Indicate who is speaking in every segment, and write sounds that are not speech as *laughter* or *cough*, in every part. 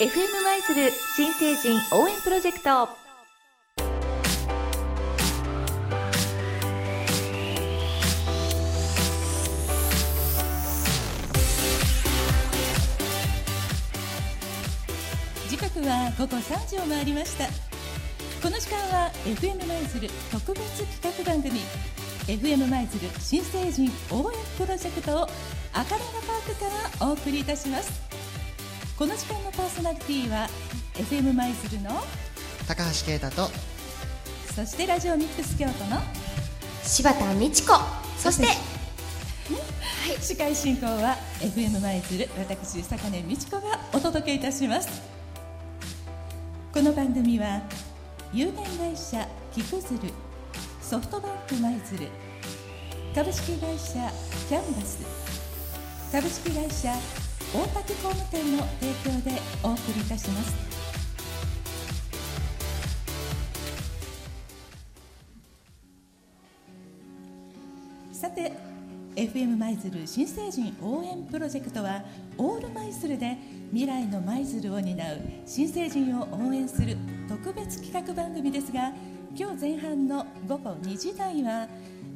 Speaker 1: FM 舞鶴新成人応援プロジェクト。
Speaker 2: 時刻は午後3時を回りました。この時間は FM 舞鶴特別企画番組 FM 舞鶴新成人応援プロジェクトを赤レンガパークからお送りいたします。この時間のパーソナリティは FM 舞鶴の
Speaker 3: 高橋啓太と
Speaker 2: そしてラジオミックス京都の
Speaker 4: 柴田美智子。そして
Speaker 2: 司会進行は FM 舞鶴私坂根美智子がお届けいたします。この番組は有限会社キクズルソフトバンク舞鶴株式会社キャンバス株式会社大竹工務店の提供でお送りいたします。さて FM 舞鶴新成人応援プロジェクトはオール舞鶴で未来の舞鶴を担う新成人を応援する特別企画番組ですが今日前半の午後2時台は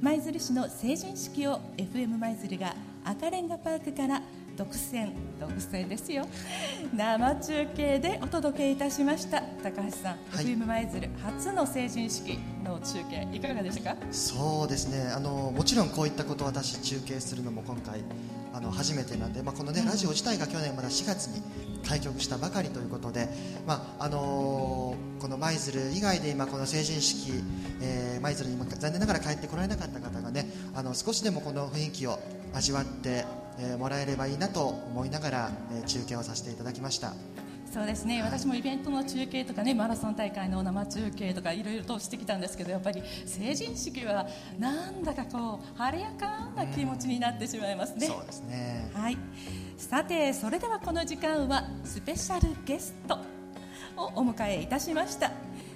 Speaker 2: 舞鶴市の成人式を FM 舞鶴が赤レンガパークから独占独占ですよ。*laughs* 生中継でお届けいたしました。高橋さん、
Speaker 3: はい。
Speaker 2: FM 舞鶴初の成人式の中継いかがでしたか？
Speaker 3: そうですね。あのもちろんこういったことを私中継するのも今回あの初めてなんで、まあ、この、ね、ラジオ自体が去年まだ4月に開局したばかりということで、まああのこの舞鶴以外で今この成人式えー舞鶴、に今残念ながら帰ってこられなかった方がねあの少しでもこの雰囲気を味わって、えーもらえればいいなと思いながら、えー中継をさせていただきました。
Speaker 2: そうですね私もイベントの中継とかねマラソン大会の生中継とかいろいろとしてきたんですけどやっぱり成人式はなんだかこう晴れやかな気持ちになってしまいますね。
Speaker 3: そうですね
Speaker 2: はい、さてそれではこの時間はスペシャルゲストをお迎えいたしました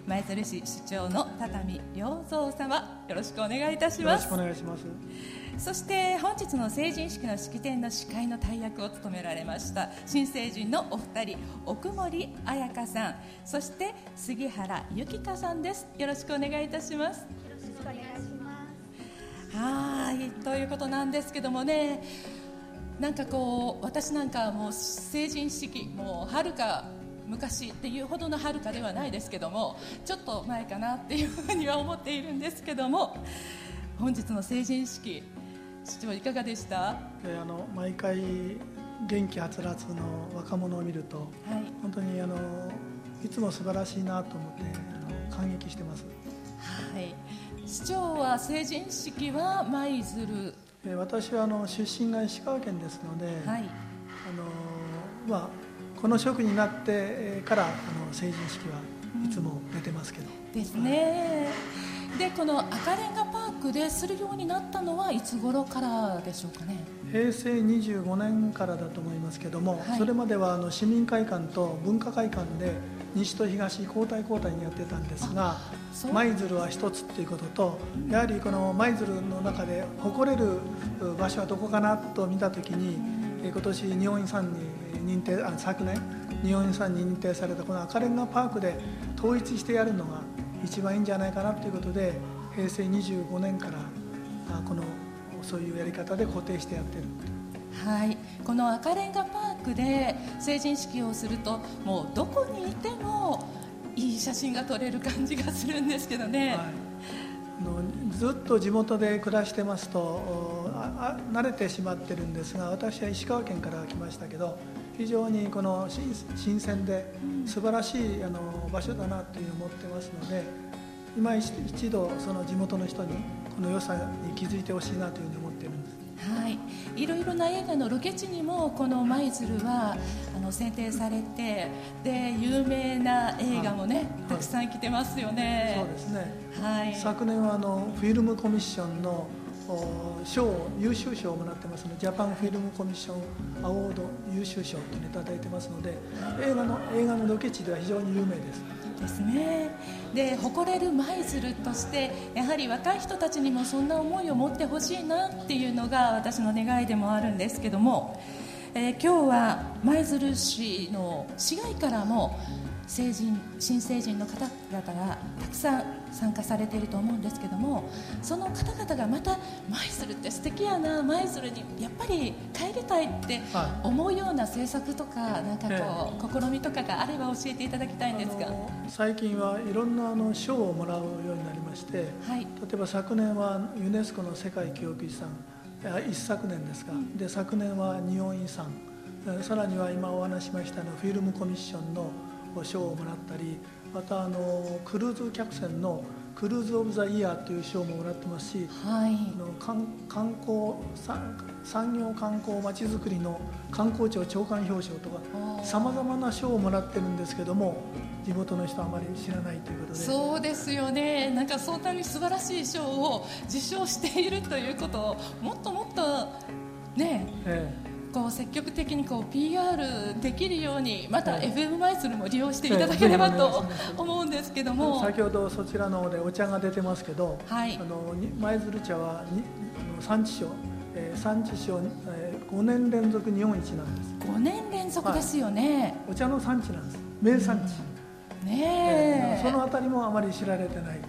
Speaker 2: 舞鶴市市長の畳良三様よろしくお願いいたします
Speaker 5: よろしくお願いします。
Speaker 2: そして本日の成人式の式典の司会の大役を務められました新成人のお二人奥森彩香さん。そして杉原由紀香さんです。よろしくお願いいたします。はいということなんですけどもねなんかこう私なんかはもう成人式もうはるか昔っていうほどのはるかではないですけどもちょっと前かなっていうふうには思っているんですけども本日の成人式市長いかがでした？は
Speaker 5: であの毎回元気はつらつの若者を見ると
Speaker 2: い。
Speaker 5: 本当にあのいつも素晴らしいなと思ってあの感激してます。
Speaker 2: はい。市長は成人式は舞鶴。
Speaker 5: で私はあの出身が石川県ですので、
Speaker 2: はい。
Speaker 5: あのまあこの職になってえーからあの成人式はいつも出てますけど、
Speaker 2: ですね。でこの赤レンガパークでするようになったのはいつ頃からでしょうかね？
Speaker 5: 平成25年からだと思いますけども、
Speaker 2: はい。
Speaker 5: それまではあの市民会館と文化会館で西と東交代交代にやってたんですが舞鶴は一つっていうこととやはりこの舞鶴の中で誇れる場所はどこかなと見た時にえー今年日本遺産に認定あ昨年日本遺産に認定されたこの赤レンガパークで統一してやるのが一番いいんじゃないかなということで平成25年からあこのそういうやり方で固定してやってる。
Speaker 2: はい、この赤レンガパークで成人式をするともうどこにいてもいい写真が撮れる感じがするんですけどね、
Speaker 5: はい、あのずっと地元で暮らしてますとおああ慣れてしまってるんですが私は石川県から来ましたけど非常にこの新新鮮で素晴らしいあの場所だなという思ってますので今一一度その地元の人にこの良さに気づいてほしいなというふうに思ってるんです。
Speaker 2: はい、いろいろな映画のロケ地にもこの舞鶴はあの選定されてで有名な映画もね、
Speaker 5: はい。
Speaker 2: たくさん来てますよね。
Speaker 5: そうですね。
Speaker 2: はい、
Speaker 5: 昨年はあのフィルムコミッションのお賞優秀賞をもらってますのでジャパンフィルムコミッションアワード優秀賞というのをいただいてますので映画の映画のロケ地では非常に有名です
Speaker 2: ですね。で誇れる舞鶴としてやはり若い人たちにもそんな思いを持ってほしいなっていうのが私の願いでもあるんですけどもえー今日は舞鶴市の市街からも成人新成人の方々がたくさん参加されていると思うんですけどもその方々がまた舞鶴って素敵やな舞鶴にやっぱり帰りたいって
Speaker 5: は
Speaker 2: 思うような政策とかなんかこう、試みとかがあれば教えていただきたいんですが。
Speaker 5: 最近はいろんなあの賞をもらうようになりまして
Speaker 2: はい。
Speaker 5: 例えば昨年はユネスコの世界記憶遺産あ一昨年ですか、で昨年は日本遺産。えーさらには今お話ししましたのフィルムコミッションの賞をもらったりまたあのクルーズ客船のクルーズ・オブ・ザ・イヤーという賞ももらってますし
Speaker 2: はい。
Speaker 5: あの観観光さ産業観光まちづくりの観光庁長官表彰とかさまざまな賞をもらってるんですけども地元の人はあまり知らないということで。
Speaker 2: そうですよね。なんかそんなに素晴らしい賞を受賞しているということをもっともっとね
Speaker 5: え
Speaker 2: こう積極的にこう PR できるようにまた
Speaker 5: ええ
Speaker 2: FM マイスルも利用していただければ
Speaker 5: ええ
Speaker 2: と思うんですけど
Speaker 5: え
Speaker 2: も
Speaker 5: 先ほどそちらの方でお茶が出てますけど、
Speaker 2: はい。
Speaker 5: あのに舞鶴茶は産地賞、えー産地賞、えー、5年連続日本一なんです。
Speaker 2: 5年連続ですよね、
Speaker 5: お茶の産地なんです。名産地、
Speaker 2: ねえ。
Speaker 5: そのあたりもあまり知られてない。
Speaker 2: うん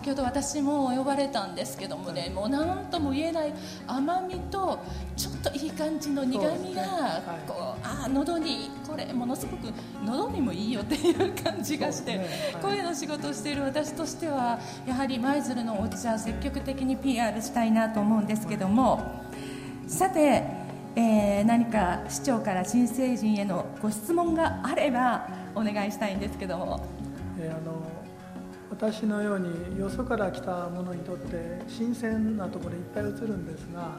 Speaker 2: 先ほど私も呼ばれたんですけどもね、もう何とも言えない甘みとちょっといい感じの苦みが、
Speaker 5: はい。
Speaker 2: こうあー喉にこれものすごく喉にもいいよっていう感じがして、
Speaker 5: ね。はい。
Speaker 2: 声の仕事をしている私としてはやはり舞鶴のお茶積極的に PR したいなと思うんですけども、さて、えー何か市長から新成人へのご質問があればお願いしたいんですけども。
Speaker 5: えーあの私のようによそから来た者にとって新鮮なところいっぱい映るんですが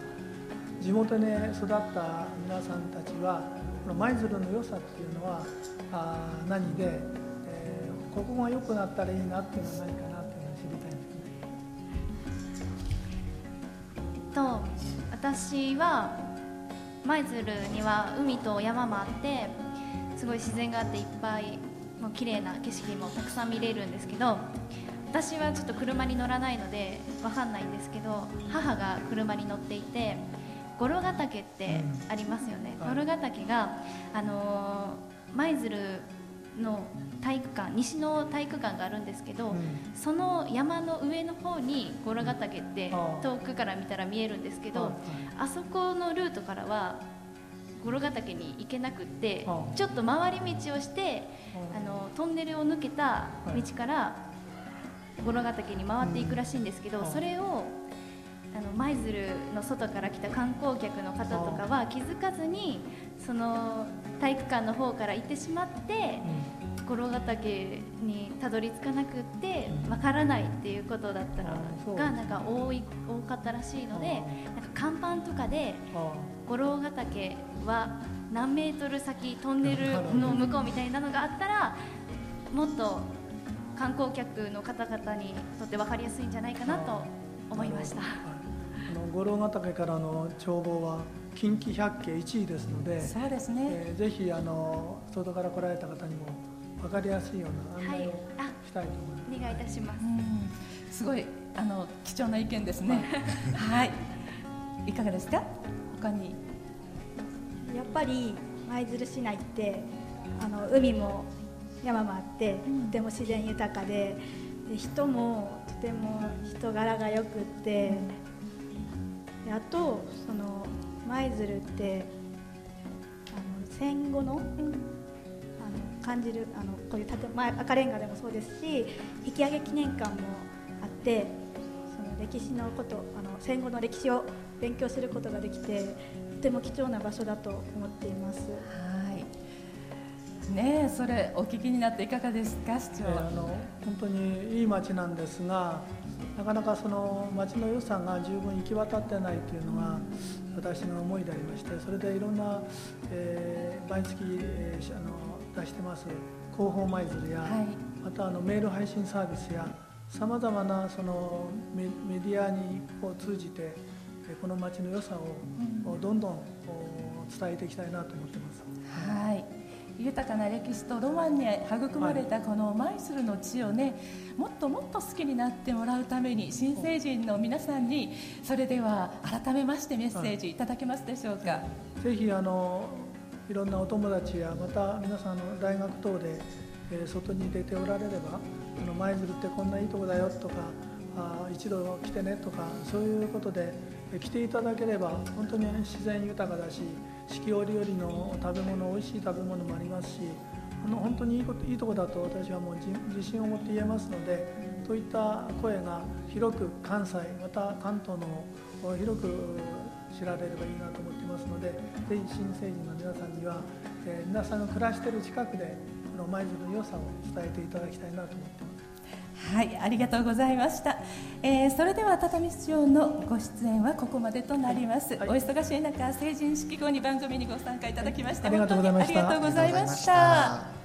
Speaker 5: 地元で育った皆さんたちはこの舞鶴の良さっていうのはあ何で、えーここが良くなったらいいなっていうのは何かなっていうのを知りたいんですね。
Speaker 6: と私は舞鶴には海と山もあってすごい自然があっていっぱいもう綺麗な景色もたくさん見れるんですけど私はちょっと車に乗らないのでわかんないんですけど母が車に乗っていて五郎ヶ岳ってありますよね、
Speaker 5: うん。はい
Speaker 6: 五郎ヶ岳があのー舞鶴の体育館西の体育館があるんですけど、
Speaker 5: うん。
Speaker 6: その山の上の方に五郎ヶ岳って遠くから見たら見えるんですけど、
Speaker 5: はい
Speaker 6: あそこのルートからは五郎ヶ岳に行けなくってちょっと回り道をして
Speaker 5: あ
Speaker 6: あのトンネルを抜けた道から五郎ヶ岳に回っていくらしいんですけど、それをあの舞鶴の外から来た観光客の方とかは気づかずにその体育館の方から行ってしまって五郎ヶ岳にたどり着かなくってわからないっていうことだったのがなんか多い多かったらしいのでなんか看板とかで
Speaker 5: あ
Speaker 6: 五郎ヶ岳は何メートル先トンネルの向こうみたいなのがあったらもっと観光客の方々にとって分かりやすいんじゃないかなと思いました。
Speaker 5: の五郎ヶ岳からの眺望は近畿百景1位ですので、
Speaker 2: そうですね、
Speaker 5: えーぜひあの外から来られた方にも分かりやすいような案内を
Speaker 6: はいあ
Speaker 5: したいと思います。
Speaker 6: お願いいたします。
Speaker 2: うんすごいあの貴重な意見ですね。はい。いかがですか？他に。
Speaker 7: やっぱり舞鶴市内ってあの海も山もあって、
Speaker 2: うん
Speaker 7: とても自然豊かでで人もとても人柄がよくって、であとその舞鶴ってあの戦後の,、あの感じるあのこういう建前赤レンガでもそうですし引き上げ記念館もあってその歴史のことあの戦後の歴史を勉強することができてとても貴重な場所だと思っています。
Speaker 2: はい。ねえそれお聞きになっていかがですか市長
Speaker 5: えーあの本当にいい町なんですがなかなかその町の良さが十分行き渡ってないというのが私の思いでありましてそれでいろんな、えー毎月、えーしあの出してます広報舞鶴や、
Speaker 2: はい
Speaker 5: またあのメール配信サービスやさまざまなそのメメディアにを通じてえーこの町の良さを、どんどんお伝えていきたいなと思ってます。
Speaker 2: はい。ゆ豊かな歴史とロマンに育まれたこの舞鶴の地をねもっともっと好きになってもらうために新成人の皆さんにそれでは改めましてメッセージい。ただけますでしょうか、
Speaker 5: ぜひあのいろんなお友達やまた皆さんの大学等で、えー外に出ておられればあの舞鶴ってこんないいとこだよとかあー一度来てねとかそういうことでえー来ていただければ本当に自然豊かだし四季折々の食べ物美味しい食べ物もありますしあの本当にいいこといいとこだと私はもう自信を持って言えますのでといった声が広く関西また関東の広く知られればいいなと思ってますのでぜひ新成人の皆さんには、えー皆さんが暮らしている近くでこの舞鶴の良さを伝えていただきたいなと思ってます。
Speaker 2: はい、ありがとうございました。えーそれでは畳市長のご出演はここまでとなります。
Speaker 5: はい
Speaker 2: お忙しい中、成人式後に番組にご参加いただきまして、
Speaker 5: ありがとうございました
Speaker 2: 本当にありがとうございました。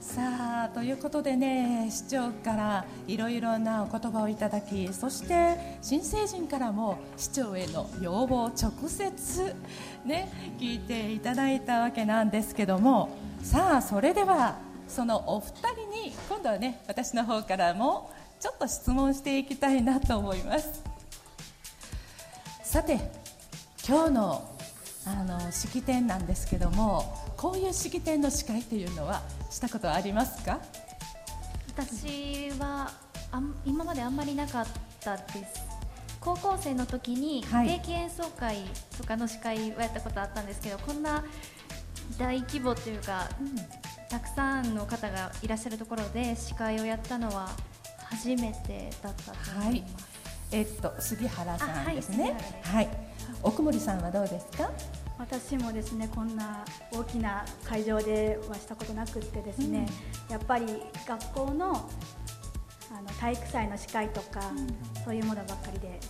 Speaker 2: さあということでね市長からいろいろなお言葉をいただきそして新成人からも市長への要望を直接、ね、聞いていただいたわけなんですけどもさあそれではそのお二人に今度はね私の方からもちょっと質問していきたいなと思います。さて今日のあの式典なんですけどもこういう式典の司会というのはしたことありますか？
Speaker 6: 私はあん今まであんまりなかったです。高校生の時に
Speaker 2: はい。
Speaker 6: 定期演奏会とかの司会をやったことあったんですけどこんな大規模というか、たくさんの方がいらっしゃるところで司会をやったのは初めてだったと
Speaker 2: はい
Speaker 6: 思います、
Speaker 2: えっと杉原さんですね。
Speaker 6: あはい
Speaker 2: はい。奥森さんはどうですか？
Speaker 7: 私もですねこんな大きな会場ではしたことなくってですね、やっぱり学校のあの体育祭の司会とか、そういうものばっかりで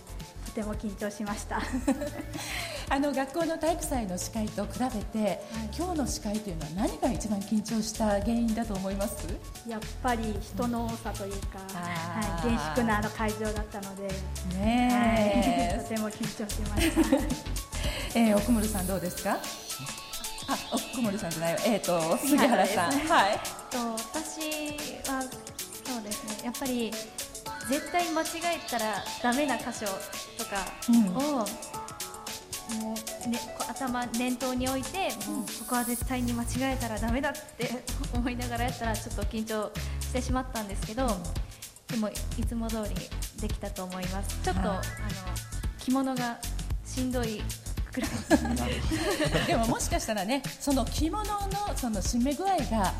Speaker 7: とても緊張しました。*laughs*
Speaker 2: あの学校の体育祭の司会と比べて、今日の司会というのは何が一番緊張した原因だと思います？
Speaker 7: やっぱり人の多さというか、
Speaker 2: あー
Speaker 7: はい、厳粛なあの会場だったので、
Speaker 2: ね
Speaker 7: はい、とても緊張しました。*laughs*
Speaker 2: えー、奥森さんどうですか？あ奥森さんじゃないよ。えっ、と杉原さん。はい。
Speaker 6: と私はそうですね。やっぱり絶対間違えたらダメな箇所とかを、もうね、こ頭念頭に置いて、もうここは絶対に間違えたらダメだって *laughs* 思いながらやったらちょっと緊張してしまったんですけど、でもいつも通りできたと思います。ちょっと、
Speaker 2: はい。
Speaker 6: あの着物がしんどいくらい。*laughs*
Speaker 2: でももしかしたらねその着物のその締め具合が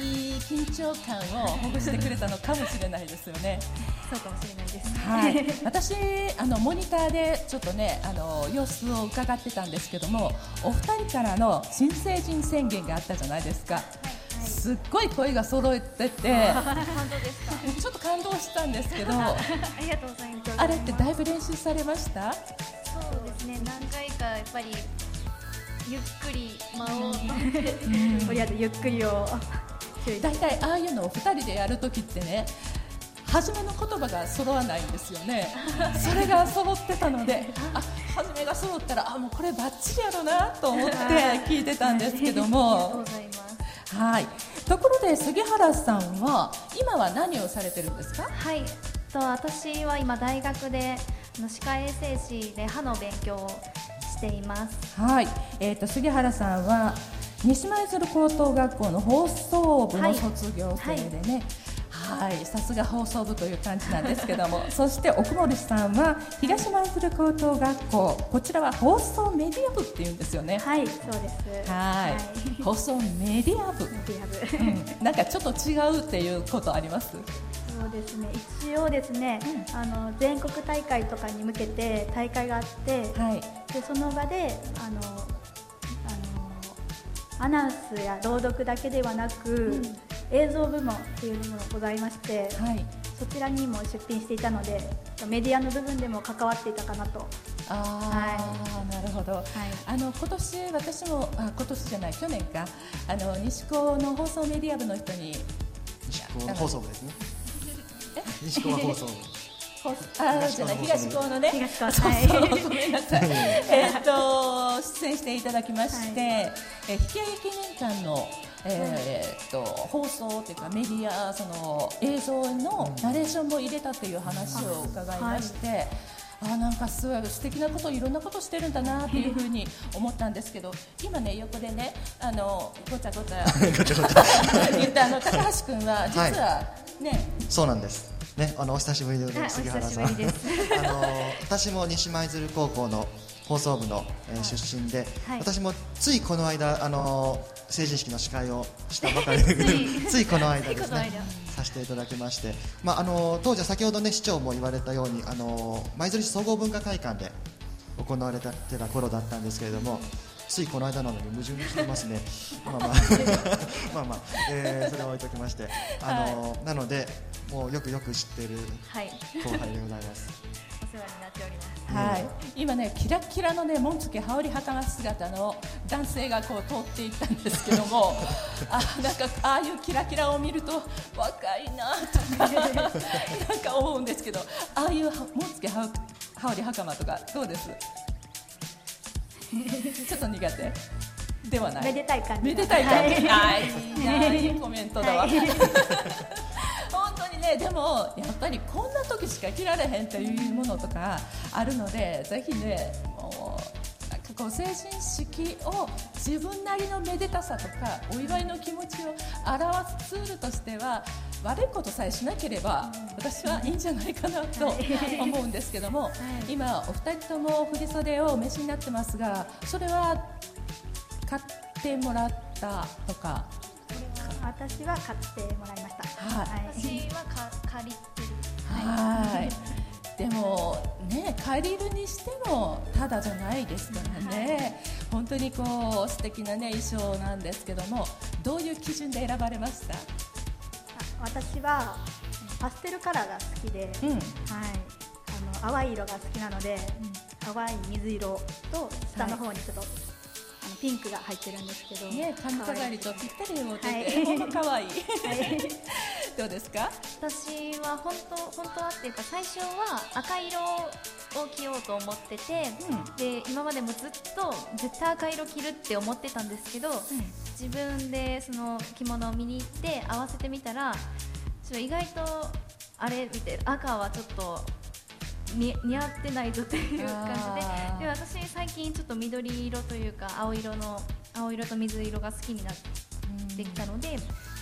Speaker 2: いい緊張感をほぐしてくれたのかもしれないですよね。*laughs*
Speaker 6: そうかもしれないです。
Speaker 2: はい、*laughs* 私あのモニターでちょっとねあの様子を伺ってたんですけどもお二人からの新成人宣言があったじゃないですか、すっごい声が揃えてて
Speaker 6: 本当ですか。*laughs*
Speaker 2: ちょっと感動したんですけど
Speaker 6: ありがとうございます。
Speaker 2: あれってだいぶ練習されました？
Speaker 6: そうですね。何回かやっぱりゆっくり間を、
Speaker 7: とりあえずゆっくりを
Speaker 2: 大体ああいうのを2人でやるときってね初めの言葉が揃わないんですよね。それが揃ってたのであ初めが揃ったらあもうこれバッチリやろなと思って聞いてたんですけども。はい。ところで杉原さんは今は何をされてるんですか？
Speaker 6: はい。と私は今大学で歯科衛生士で歯の勉強をしています。
Speaker 2: はい、えー、と杉原さんは西舞鶴高等学校の放送部の卒業生でね、はい、さすが放送部という感じなんですけども。*laughs* そして奥森さんは東舞鶴高等学校。こちらは放送メディア部っていうんですよね。
Speaker 7: はいそうです。
Speaker 2: はい、放送メディア部、
Speaker 7: メディア部。
Speaker 2: うん、なんかちょっと違うっていうことあります？
Speaker 7: そうですね。一応ですね、あの全国大会とかに向けて大会があって、
Speaker 2: はい。
Speaker 7: でその場であのアナウンスや朗読だけではなく、映像部門っていうのもございまして、
Speaker 2: はい。
Speaker 7: そちらにも出品していたのでメディアの部分でも関わっていたかなと。
Speaker 2: あー、なるほど、あの今年私もあ今年じゃない去年か。あの西高の放送メディア部の人に。
Speaker 3: 西高の放送部ですね。西高は放送部
Speaker 2: あじゃない東高のね。
Speaker 7: 東高
Speaker 2: そう
Speaker 7: はい。
Speaker 2: そうごめんなさい。*laughs* えっと出演していただきまして、え引き上げ記念館のえーっと放送というかメディアその映像のナレーションも入れたという話を伺いまして、あなんかすごい素敵なこといろんなことしてるんだなっていうふうに思ったんですけど今ね横でねあのごちゃごちゃ *laughs* 言ったあの高橋君は実はね、
Speaker 3: そうなんです。ね、あのお久しぶりでござい
Speaker 6: はい
Speaker 3: ます。杉原さん。*laughs* あの私も西舞鶴高校の放送部の、えー出身で、
Speaker 6: はい。
Speaker 3: 私もついこの間あの成人式の司会をしたばかり *laughs* でつい。*laughs* この間ですね。させていただきまして、まああの当時は先ほどね市長も言われたようにあの舞鶴市総合文化会館で行われてた頃だったんですけれども。ついこの間なのに矛盾してますね。まあまあまあまあ、*laughs* えーそれは置いときまして、あのなのでもうよくよく知っている
Speaker 6: はい。
Speaker 3: 後輩でございます。*laughs*
Speaker 6: お世話になっております。
Speaker 2: はい、今ねキラキラのね紋付き羽織袴姿の男性がこう通っていったんですけども *laughs* あなんかああいうキラキラを見ると若いなとかなんか思うんですけどああいう紋付き羽羽織袴とかどうです？*laughs* ちょっと苦手ではない。
Speaker 7: めでたい感じ。
Speaker 2: めでたい感じ、
Speaker 7: はい。
Speaker 2: コメントだわ、
Speaker 7: はい。*laughs*
Speaker 2: 本当にねでもやっぱりこんな時しか着られへんというものとかあるのでぜひねもうこう成人式を自分なりのめでたさとかお祝いの気持ちを表すツールとしては悪いことさえしなければ私はいいんじゃないかなと思うんですけども、今お二人とも振り袖をお召しになってますがそれは買ってもらったとか？
Speaker 7: 私は買ってもらいました。
Speaker 2: はい。
Speaker 6: 私はか借りてる。
Speaker 2: はい。でもね借りるにしてもただじゃないですからね。本当にこう素敵なね衣装なんですけども、どういう基準で選ばれました？
Speaker 7: あ私はパステルカラーが好きで、
Speaker 2: うん。
Speaker 7: はい、あの淡い色が好きなので、淡い水色と下の方にちょっと、あのピンクが入ってるんですけど、
Speaker 2: ね髪飾りとぴったり持って
Speaker 7: はい
Speaker 2: て、ほんと可愛い。
Speaker 7: はい
Speaker 2: どうですか？
Speaker 6: 私は本当本当はっていうか最初は赤色を着ようと思ってて、で今までもずっと絶対赤色着るって思ってたんですけど、自分でその着物を見に行って合わせてみたらちょっと意外とあれ見て赤はちょっとに似合ってないぞという感じでで私最近ちょっと緑色というか青色の青色と水色が好きになってきたので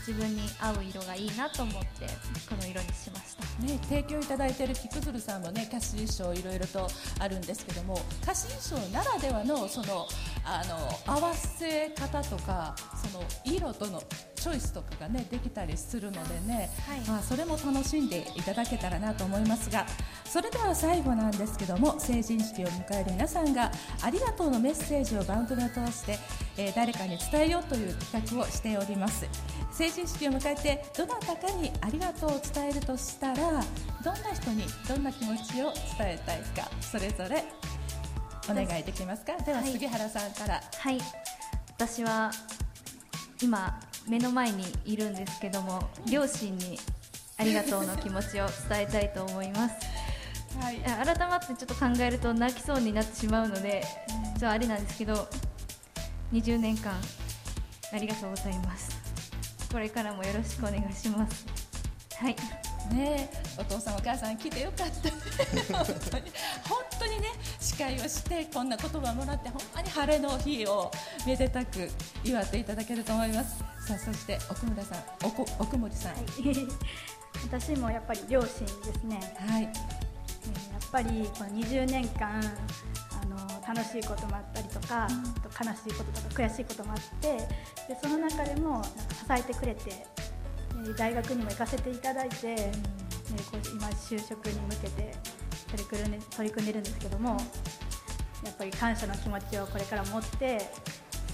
Speaker 6: 自分に合う色がいいなと思ってこの色にしました。
Speaker 2: ね、提供いただいている菊鶴さんもね歌詞衣装いろいろとあるんですけども歌詞衣装ならではのそのあの合わせ方とかその色とのチョイスとかがねできたりするのでね、
Speaker 6: はい。
Speaker 2: まあ、それも楽しんでいただけたらなと思いますがそれでは最後なんですけども成人式を迎える皆さんがありがとうのメッセージを番組を通して、えー誰かに伝えようという企画をしております。成人式を迎えてどなたかにありがとうを伝えるとしたらどんな人にどんな気持ちを伝えたいかそれぞれお願いできますか？では
Speaker 6: はい
Speaker 2: 杉原さんから、
Speaker 6: はい。私は今目の前にいるんですけども両親にありがとうの気持ちを伝えたいと思います。*laughs*
Speaker 2: はい。
Speaker 6: あ改まってちょっと考えると泣きそうになってしまうのでちょっとあれなんですけど20年間ありがとうございますこれからもよろしくお願いします。はい。
Speaker 2: ねえ。お父さんお母さん来てよかった。本当に本当にね司会をしてこんな言葉もらってほんまに晴れの日をめでたく祝っていただけると思います。さあそして奥村さん奥奥森さん。*laughs*
Speaker 7: 私もやっぱり両親ですね、
Speaker 2: はい、
Speaker 7: えーやっぱりこの20年間楽しいこともあったりとか、あと悲しいこととか悔しいこともあってでその中でもなんか支えてくれて、えー大学にも行かせていただいて、えーこう今就職に向けて取り組んで取り組んでるんですけどもやっぱり感謝の気持ちをこれから持って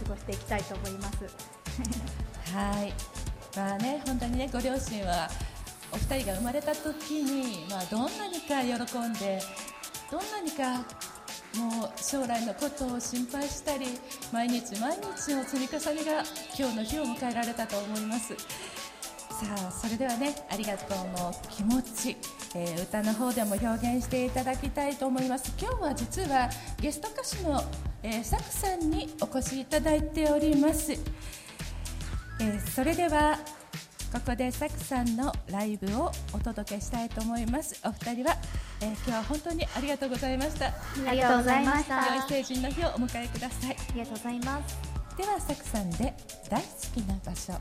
Speaker 7: 過ごしていきたいと思います。
Speaker 2: はい。まあね本当にねご両親はお二人が生まれた時にまあどんなにか喜んでどんなにかもう将来のことを心配したり毎日毎日の積み重ねが今日の日を迎えられたと思います。さ
Speaker 8: あそれではねありがとうの気持ち、えー歌の方でも表現していただきたいと思います。今日は実はゲスト歌手の、えー、サクさんにお越しいただいております、えーそれではここでサクさんのライブをお届けしたいと思います。お二人は、えー今日は本当にありがとうございました。
Speaker 6: ありがとうございました。
Speaker 8: 良い成人の日をお迎えください。
Speaker 6: ありがとうございます。
Speaker 8: ではサクさんで大好きな場所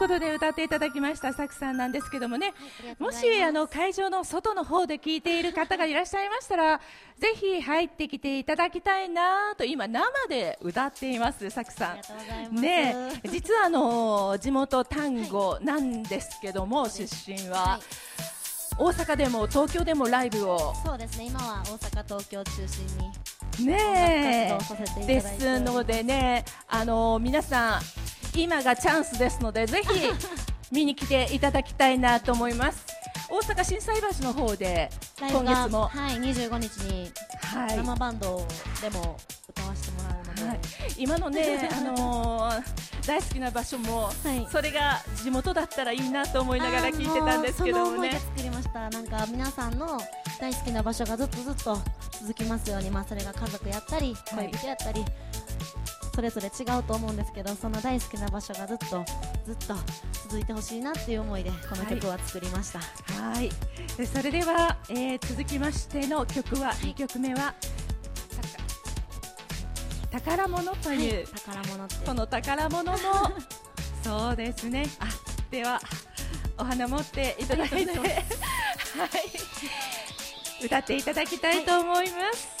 Speaker 9: ことで
Speaker 8: 歌っていただきましたさくさんなんですけどもね、もしあの会場の外の方で聞いている方がいらっしゃいましたらぜひ入ってきていただきたいなと今生で歌っていますさくさん。ね実はあの地元丹後なんですけども出身は、大阪でも東京でもライブを。
Speaker 10: そうですね今は大阪東京中心に。
Speaker 8: ね
Speaker 10: 音楽活動させていただいて。
Speaker 8: ですのでねあの皆さん今がチャンスですのでぜひ *laughs* 見に来ていただきたいなと思います。大阪心斎橋の方で今月も。
Speaker 10: はい25日に
Speaker 8: はい。
Speaker 10: 生バンドでも歌わせてもらうので、
Speaker 8: はい。今のね、*laughs* あのー大好きな場所も、
Speaker 10: はい。
Speaker 8: それが地元だったらいいなと思いながら聞いてたんですけどもね。
Speaker 10: 作りました。なんか皆さんの大好きな場所がずっとずっと続きますようにまあそれが家族やったり
Speaker 8: はい。
Speaker 10: 恋人やったり、それぞれ違うと思うんですけどその大好きな場所がずっとずっと続いてほしいなっていう思いでこの曲は作りました、
Speaker 8: はい。でそれでは、えー続きましての曲は、2曲目はた宝物という、
Speaker 10: 宝物って。
Speaker 8: この宝物の *laughs* そうですね。あではお花持っていただいて、はい、歌っていただきたいと思います、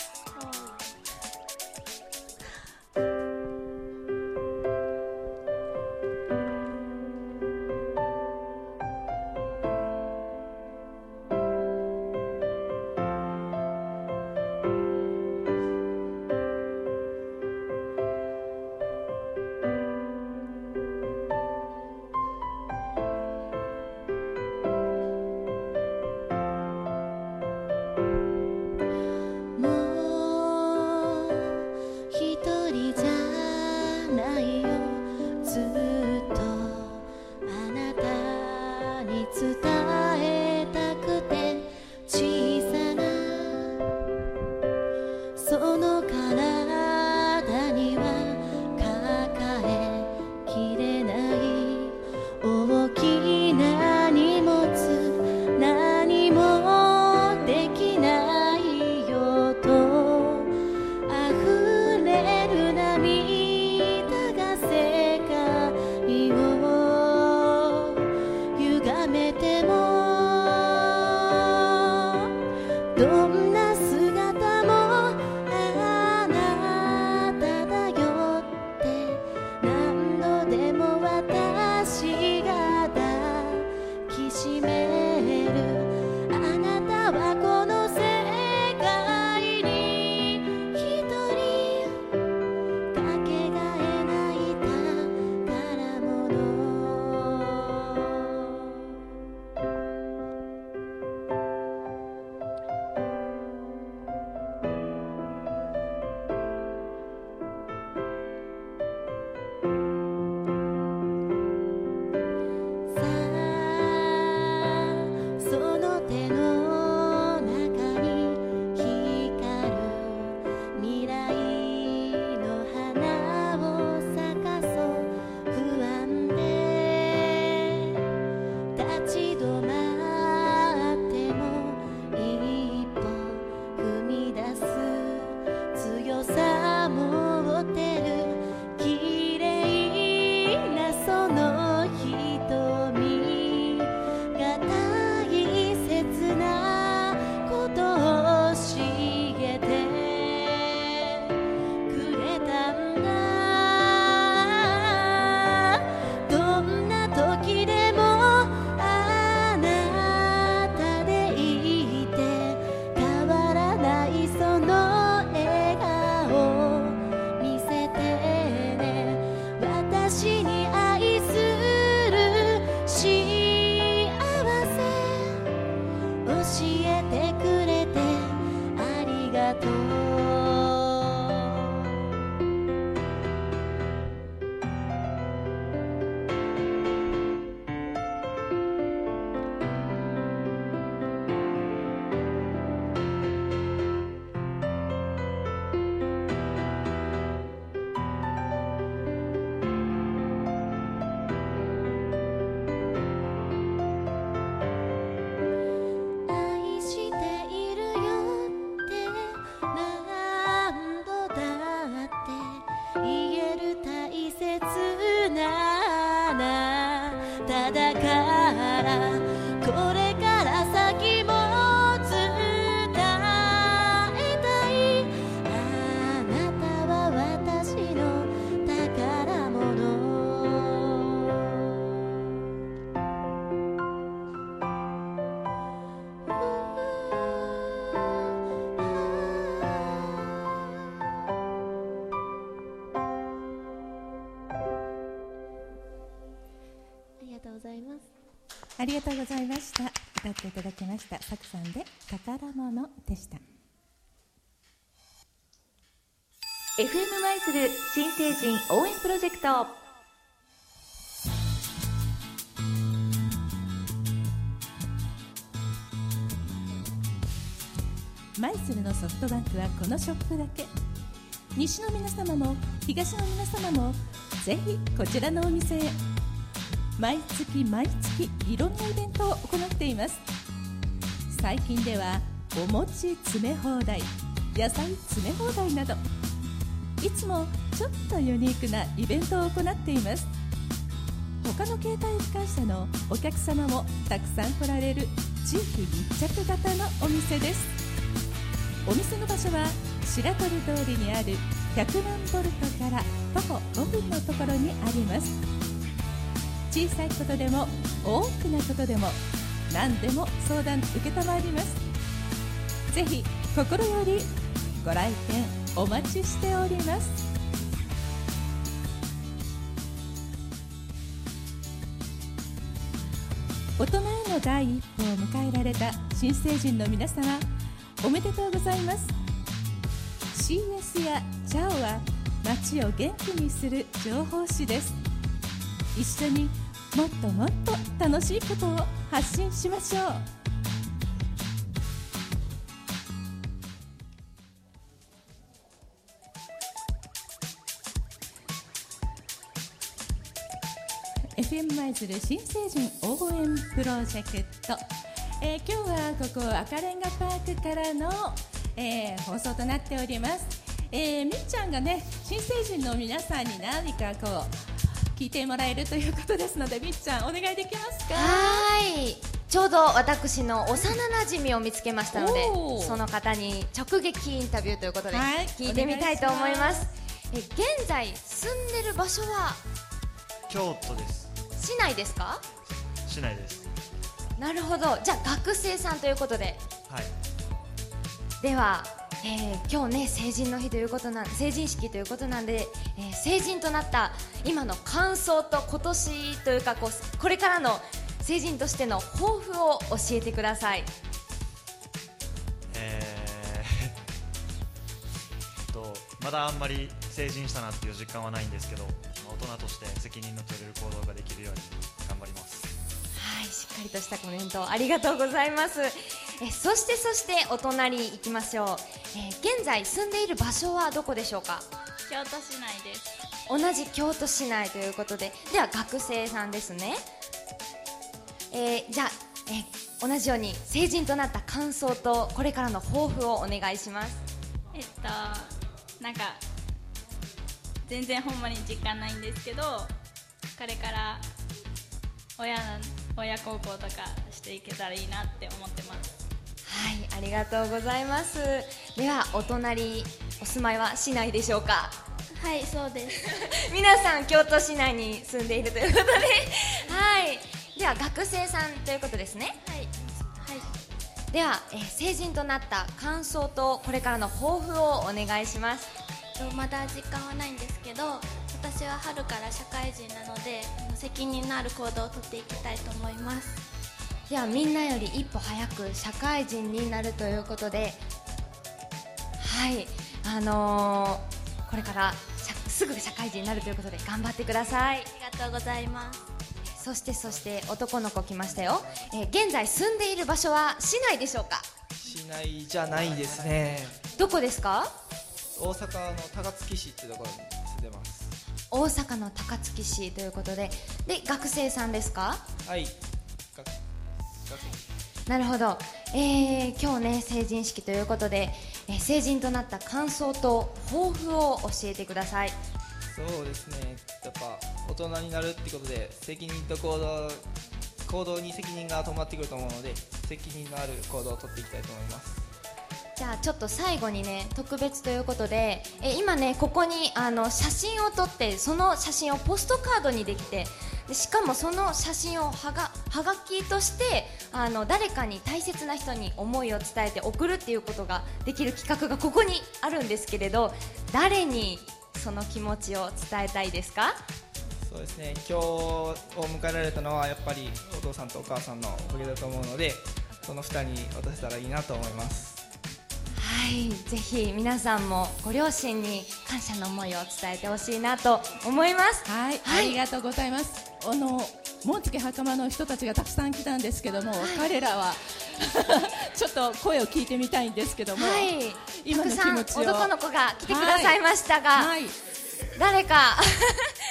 Speaker 10: りがとう
Speaker 2: ございました。歌っていただきました。サクさんで宝物でした。
Speaker 1: FM 舞鶴新成人応援プロジェクト。
Speaker 2: 舞鶴のソフトバンクはこのショップだけ。西の皆様も東の皆様もぜひこちらのお店へ毎月毎月いろんなイベントを行っています。最近ではお餅詰め放題野菜詰め放題などいつもちょっとユニークなイベントを行っています。他の携帯機関車のお客様もたくさん来られる地域密着型のお店です。お店の場所は白鳥通りにある100万ボルトから徒歩5分のところにあります。小さいことでも大きなことでも何でも相談承ります。ぜひ心よりご来店お待ちしております。大人への第一歩を迎えられた新成人の皆様おめでとうございます。CS やチャオは街を元気にする情報誌です。一緒にもっともっと楽しいことを発信しましょう「FM 舞鶴新成人応援プロジェクト」えー、今日はここ赤レンガパークからの、えー、放送となっております、えー、みっちゃんがね新成人の皆さんに何かこう聞いてもらえるということですのでみっちゃんお願いできますか？
Speaker 4: はい。ちょうど私の幼なじみを見つけましたのでその方に直撃インタビューということで聞いてみたいと思います,、え現在住んでる場所は？
Speaker 11: 京都です。
Speaker 4: 市内ですか？
Speaker 11: 市内です。
Speaker 4: なるほど。じゃあ学生さんということで。
Speaker 11: はい。
Speaker 4: では、えー、今日ね成人の日ということなん成人式ということなんで、えー、成人となった今の感想と今年というかこうこれからの成人としての抱負を教えてください。
Speaker 11: えー、とまだあんまり成人したなっていう実感はないんですけど大人として責任の取れる行動ができるように頑張ります。
Speaker 4: しっかりとしたコメントありがとうございます。えそしてそしてお隣行きましょう、えー、現在住んでいる場所はどこでしょうか？
Speaker 6: 京都市内です。
Speaker 4: 同じ京都市内ということで。では学生さんですね。えー、じゃあ、えー、同じように成人となった感想とこれからの抱負をお願いします。
Speaker 6: えっとなんか全然ほんまに実感ないんですけどこれから親親孝行とかしていけたらいいなって思ってます。
Speaker 4: はいありがとうございます。ではお隣お住まいは市内でしょうか？
Speaker 6: はいそうです。*laughs*
Speaker 4: 皆さん京都市内に住んでいるということで。はい。では学生さんということですね。
Speaker 6: はい、はい。
Speaker 4: では、えー、成人となった感想とこれからの抱負をお願いします。
Speaker 12: まだ実感はないんですけど私は春から社会人なので責任のある行動をとっていきたいと思います。
Speaker 4: ではみんなより一歩早く社会人になるということではいあのー、これからすぐ社会人になるということで頑張ってください。あ
Speaker 12: りがとうございます。
Speaker 4: そしてそして男の子来ましたよ、えー、現在住んでいる場所は市内でしょうか？
Speaker 13: 市内じゃないですね。
Speaker 4: どこですか？
Speaker 13: 大阪の高槻市っていうところに
Speaker 4: 大阪の高槻市ということでで学生さんですか？
Speaker 13: はい。
Speaker 4: なるほど、えー、今日ね成人式ということで、えー、成人となった感想と抱負を教えてください。
Speaker 13: そうですね。やっぱ大人になるってことで責任と行動行動に責任が伴ってくると思うので責任のある行動をとっていきたいと思います
Speaker 4: じゃあちょっと最後にね特別ということでえ今ねここにあの写真を撮ってその写真をポストカードにできてでしかもその写真をはがはがきとしてあの誰かに大切な人に思いを伝えて送るっていうことができる企画がここにあるんですけれど誰にその気持ちを伝えたいですか？
Speaker 13: そうですね。今日を迎えられたのはやっぱりお父さんとお母さんのおかげだと思うのでその2人に渡せたらいいなと思います。
Speaker 4: はいぜひ皆さんもご両親に感謝の思いを伝えてほしいなと思います。
Speaker 2: はい、ありがとうございます。あの紋付袴の人たちがたくさん来たんですけども、彼らは *laughs* ちょっと声を聞いてみたいんですけども、
Speaker 4: はい。
Speaker 2: 今の気持ちを。
Speaker 4: 男の子が来てくださいましたが、
Speaker 2: はい。
Speaker 4: 誰か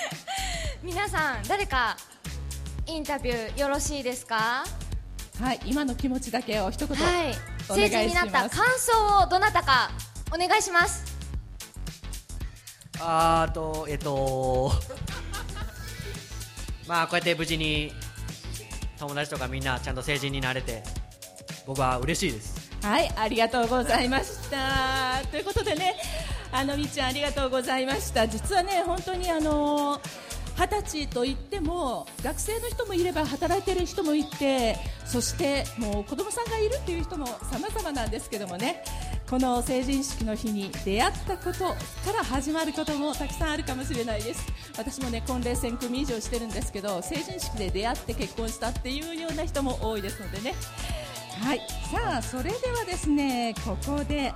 Speaker 4: *laughs* 皆さん誰かインタビューよろしいですか？
Speaker 2: はい、今の気持ちだけを一言、
Speaker 4: はい成人になった感想をどなたかお願いします
Speaker 14: あーとえっとまあこうやって無事に友達とかみんなちゃんと成人になれて僕は嬉しいです
Speaker 2: はい、ありがとうございました。ということでね、あのみっちゃんありがとうございました。実はね、本当にあの二十歳といっても学生の人もいれば働いている人もいてそしてもう子供さんがいるっていう人も様々なんですけどもね。この成人式の日に出会ったことから始まることもたくさんあるかもしれないです。私もね婚礼1000組以上してるんですけど成人式で出会って結婚したっていうような人も多いですのでね。はい。さあそれではですねここで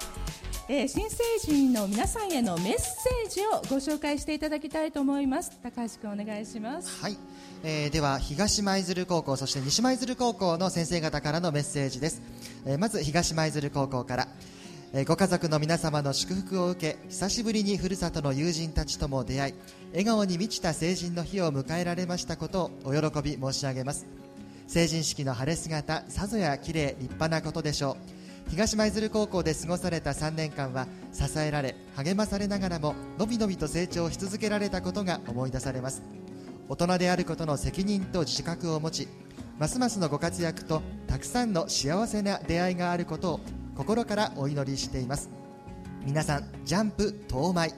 Speaker 2: えー新成人の皆さんへのメッセージをご紹介していただきたいと思います。高橋君お願いします。
Speaker 3: はい、えーでは東舞鶴高校そして西舞鶴高校の先生方からのメッセージです、えーまず東舞鶴高校から、えーご家族の皆様の祝福を受け久しぶりにふるさとの友人たちとも出会い笑顔に満ちた成人の日を迎えられましたことをお喜び申し上げます。成人式の晴れ姿さぞや綺麗立派なことでしょう。東舞鶴高校で過ごされた3年間は支えられ励まされながらものびのびと成長し続けられたことが思い出されます。大人であることの責任と自覚を持ちますますのご活躍とたくさんの幸せな出会いがあることを心からお祈りしています。皆さんジャンプ東舞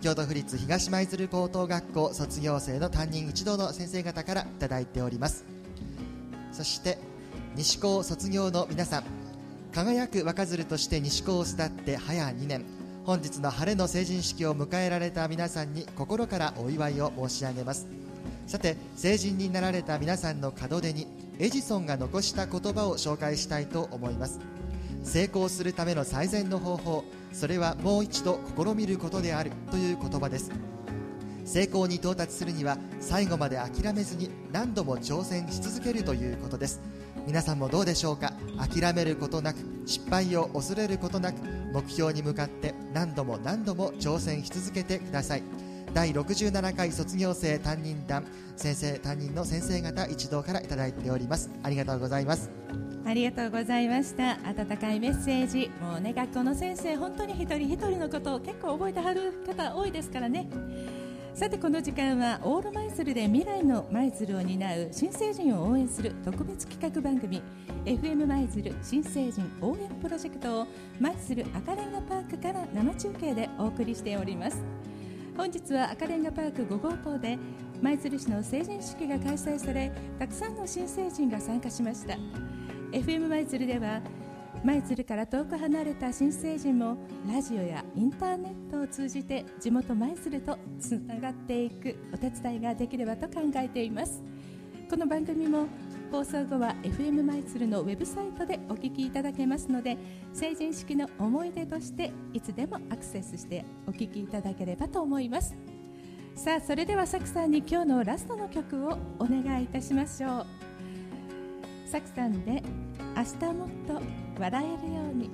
Speaker 3: 京都府立東舞鶴高等学校卒業生の担任一同の先生方からいただいております。そして西高卒業の皆さん輝く若鶴として西高を巣立って早2年本日の晴れの成人式を迎えられた皆さんに心からお祝いを申し上げます。さて成人になられた皆さんの門出にエジソンが残した言葉を紹介したいと思います。成功するための最善の方法それはもう一度試みることであるという言葉です。成功に到達するには最後まで諦めずに何度も挑戦し続けるということです。皆さんもどうでしょうか？諦めることなく失敗を恐れることなく目標に向かって何度も何度も挑戦し続けてください。第67回卒業生担任団先生担任の先生方一同からいただいております。ありがとうございます。
Speaker 2: ありがとうございました。温かいメッセージ。もうね学校の先生本当に一人一人のことを結構覚えてはる方多いですからね。さてこの時間はオール舞鶴で未来の舞鶴を担う新成人を応援する特別企画番組 FM 舞鶴新成人応援プロジェクトを舞鶴赤レンガパークから生中継でお送りしております。本日は赤レンガパーク5号棟で舞鶴市の成人式が開催されたくさんの新成人が参加しました。FM 舞鶴では舞鶴から遠く離れた新成人もラジオやインターネットを通じて地元舞鶴とつながっていくお手伝いができればと考えています。この番組も放送後は FM 舞鶴のウェブサイトでお聞きいただけますので成人式の思い出としていつでもアクセスしてお聞きいただければと思います。さあそれではサクさんに今日のラストの曲をお願いいたしましょう。サクさんで明日もっと笑えるように。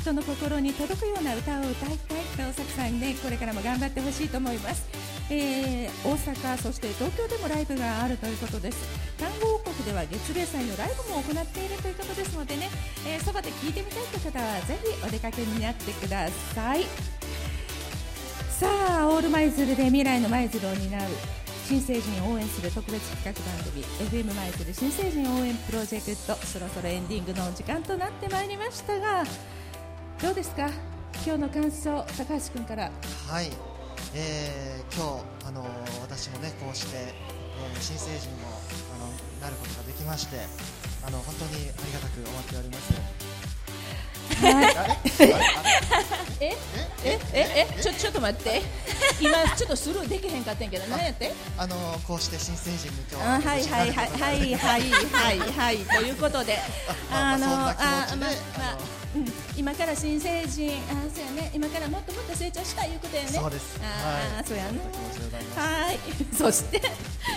Speaker 2: 人の心に届くような歌を歌いたいとサクさんにねこれからも頑張ってほしいと思います、えー大阪そして東京でもライブがあるということです。単語王国では月例祭のライブも行っているということですのでね、えーそばで聞いてみたいという方はぜひお出かけになってください。さあオール舞鶴で未来の舞鶴を担う新成人を応援する特別企画番組 FM 舞鶴新成人応援プロジェクトそろそろエンディングのお時間となってまいりましたがどうですか？今日の感想高橋君から。
Speaker 3: はい、えー今日、あのー私もねこうして、えー新成人もあのなることができましてあの本当にありがたく思っております。
Speaker 2: ええ？え？え？え？ちょちょっと待って。今ちょっとスルーできへんかったんやけど何やって？
Speaker 3: あのーこうして新成人に今日
Speaker 2: あはいはいはいはいはいはいはいということで。*laughs*
Speaker 3: まあまあ
Speaker 2: まあまあうん。今から新成人あそうやね。今からもっともっと成長したいいうことやね。
Speaker 3: そうです。
Speaker 2: あー、
Speaker 3: はい。
Speaker 2: そうやねはい。*laughs* そして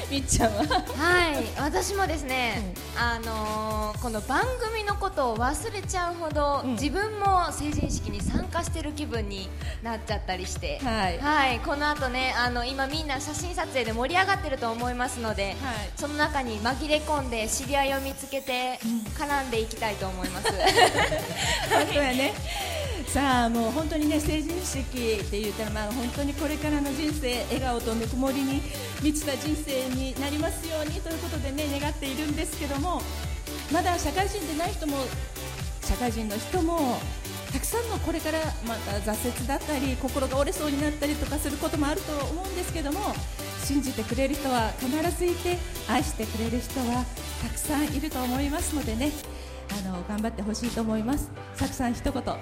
Speaker 2: みっちゃんは？
Speaker 4: はい、私もですね、あのーこの番組のことを忘れちゃうほど、自分も成人式に参加してる気分になっちゃったりして、
Speaker 2: はい。
Speaker 4: この後ね、あの今みんな写真撮影で盛り上がってると思いますので、その中に紛れ込んで知り合いを見つけて絡んでいきたいと思います。*laughs*
Speaker 2: 本当やね。さあもう本当にね成人式って言ったらまあ本当にこれからの人生笑顔とぬくもりに満ちた人生になりますようにということでね願っているんですけどもまだ社会人でない人も社会人の人もたくさんのこれからまた挫折だったり心が折れそうになったりとかすることもあると思うんですけども信じてくれる人は必ずいて愛してくれる人はたくさんいると思いますのでねあの頑張ってほしいと思います。さくさん一言。
Speaker 10: あ、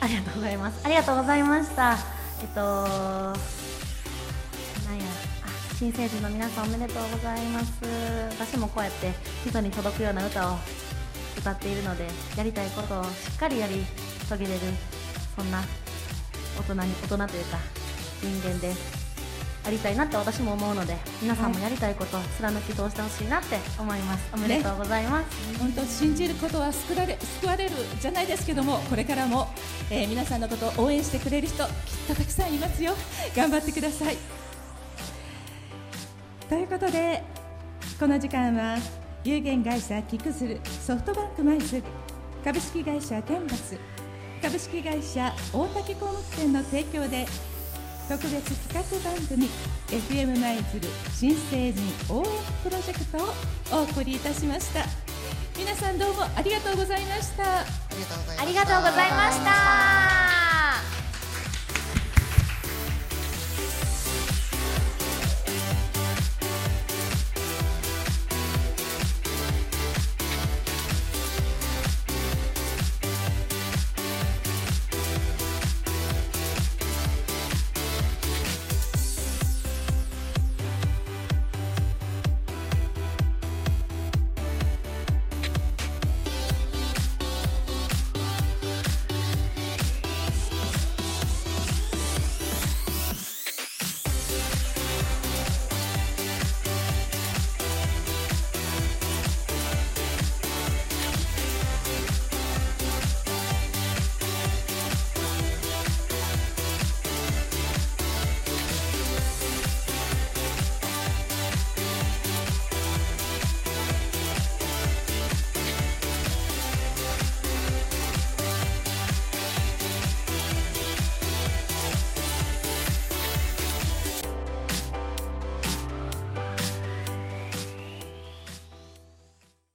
Speaker 10: ありがとうございます。ありがとうございました。えっと、なんや、あ、新成人の皆さんおめでとうございます。私もこうやって人に届くような歌を歌っているので、やりたいことをしっかりやり遂げれる、そんな大人に、大人というか、人間でありたいなって私も思うので、皆さんもやりたいことを貫き通してほしいなって思います。おめでとうございます。
Speaker 2: 本当信じることは救われ救われるじゃないですけどもこれからも、えー皆さんのことを応援してくれる人きっとたくさんいますよ頑張ってくださいということでこの時間は有限会社キクズルソフトバンクマイズ株式会社ケンバス株式会社大竹工務店の提供で特別企画番組 FM 舞鶴新成人応援プロジェクトをお送りいたしました皆さんどうもありがとうございました
Speaker 4: ありがとうございました。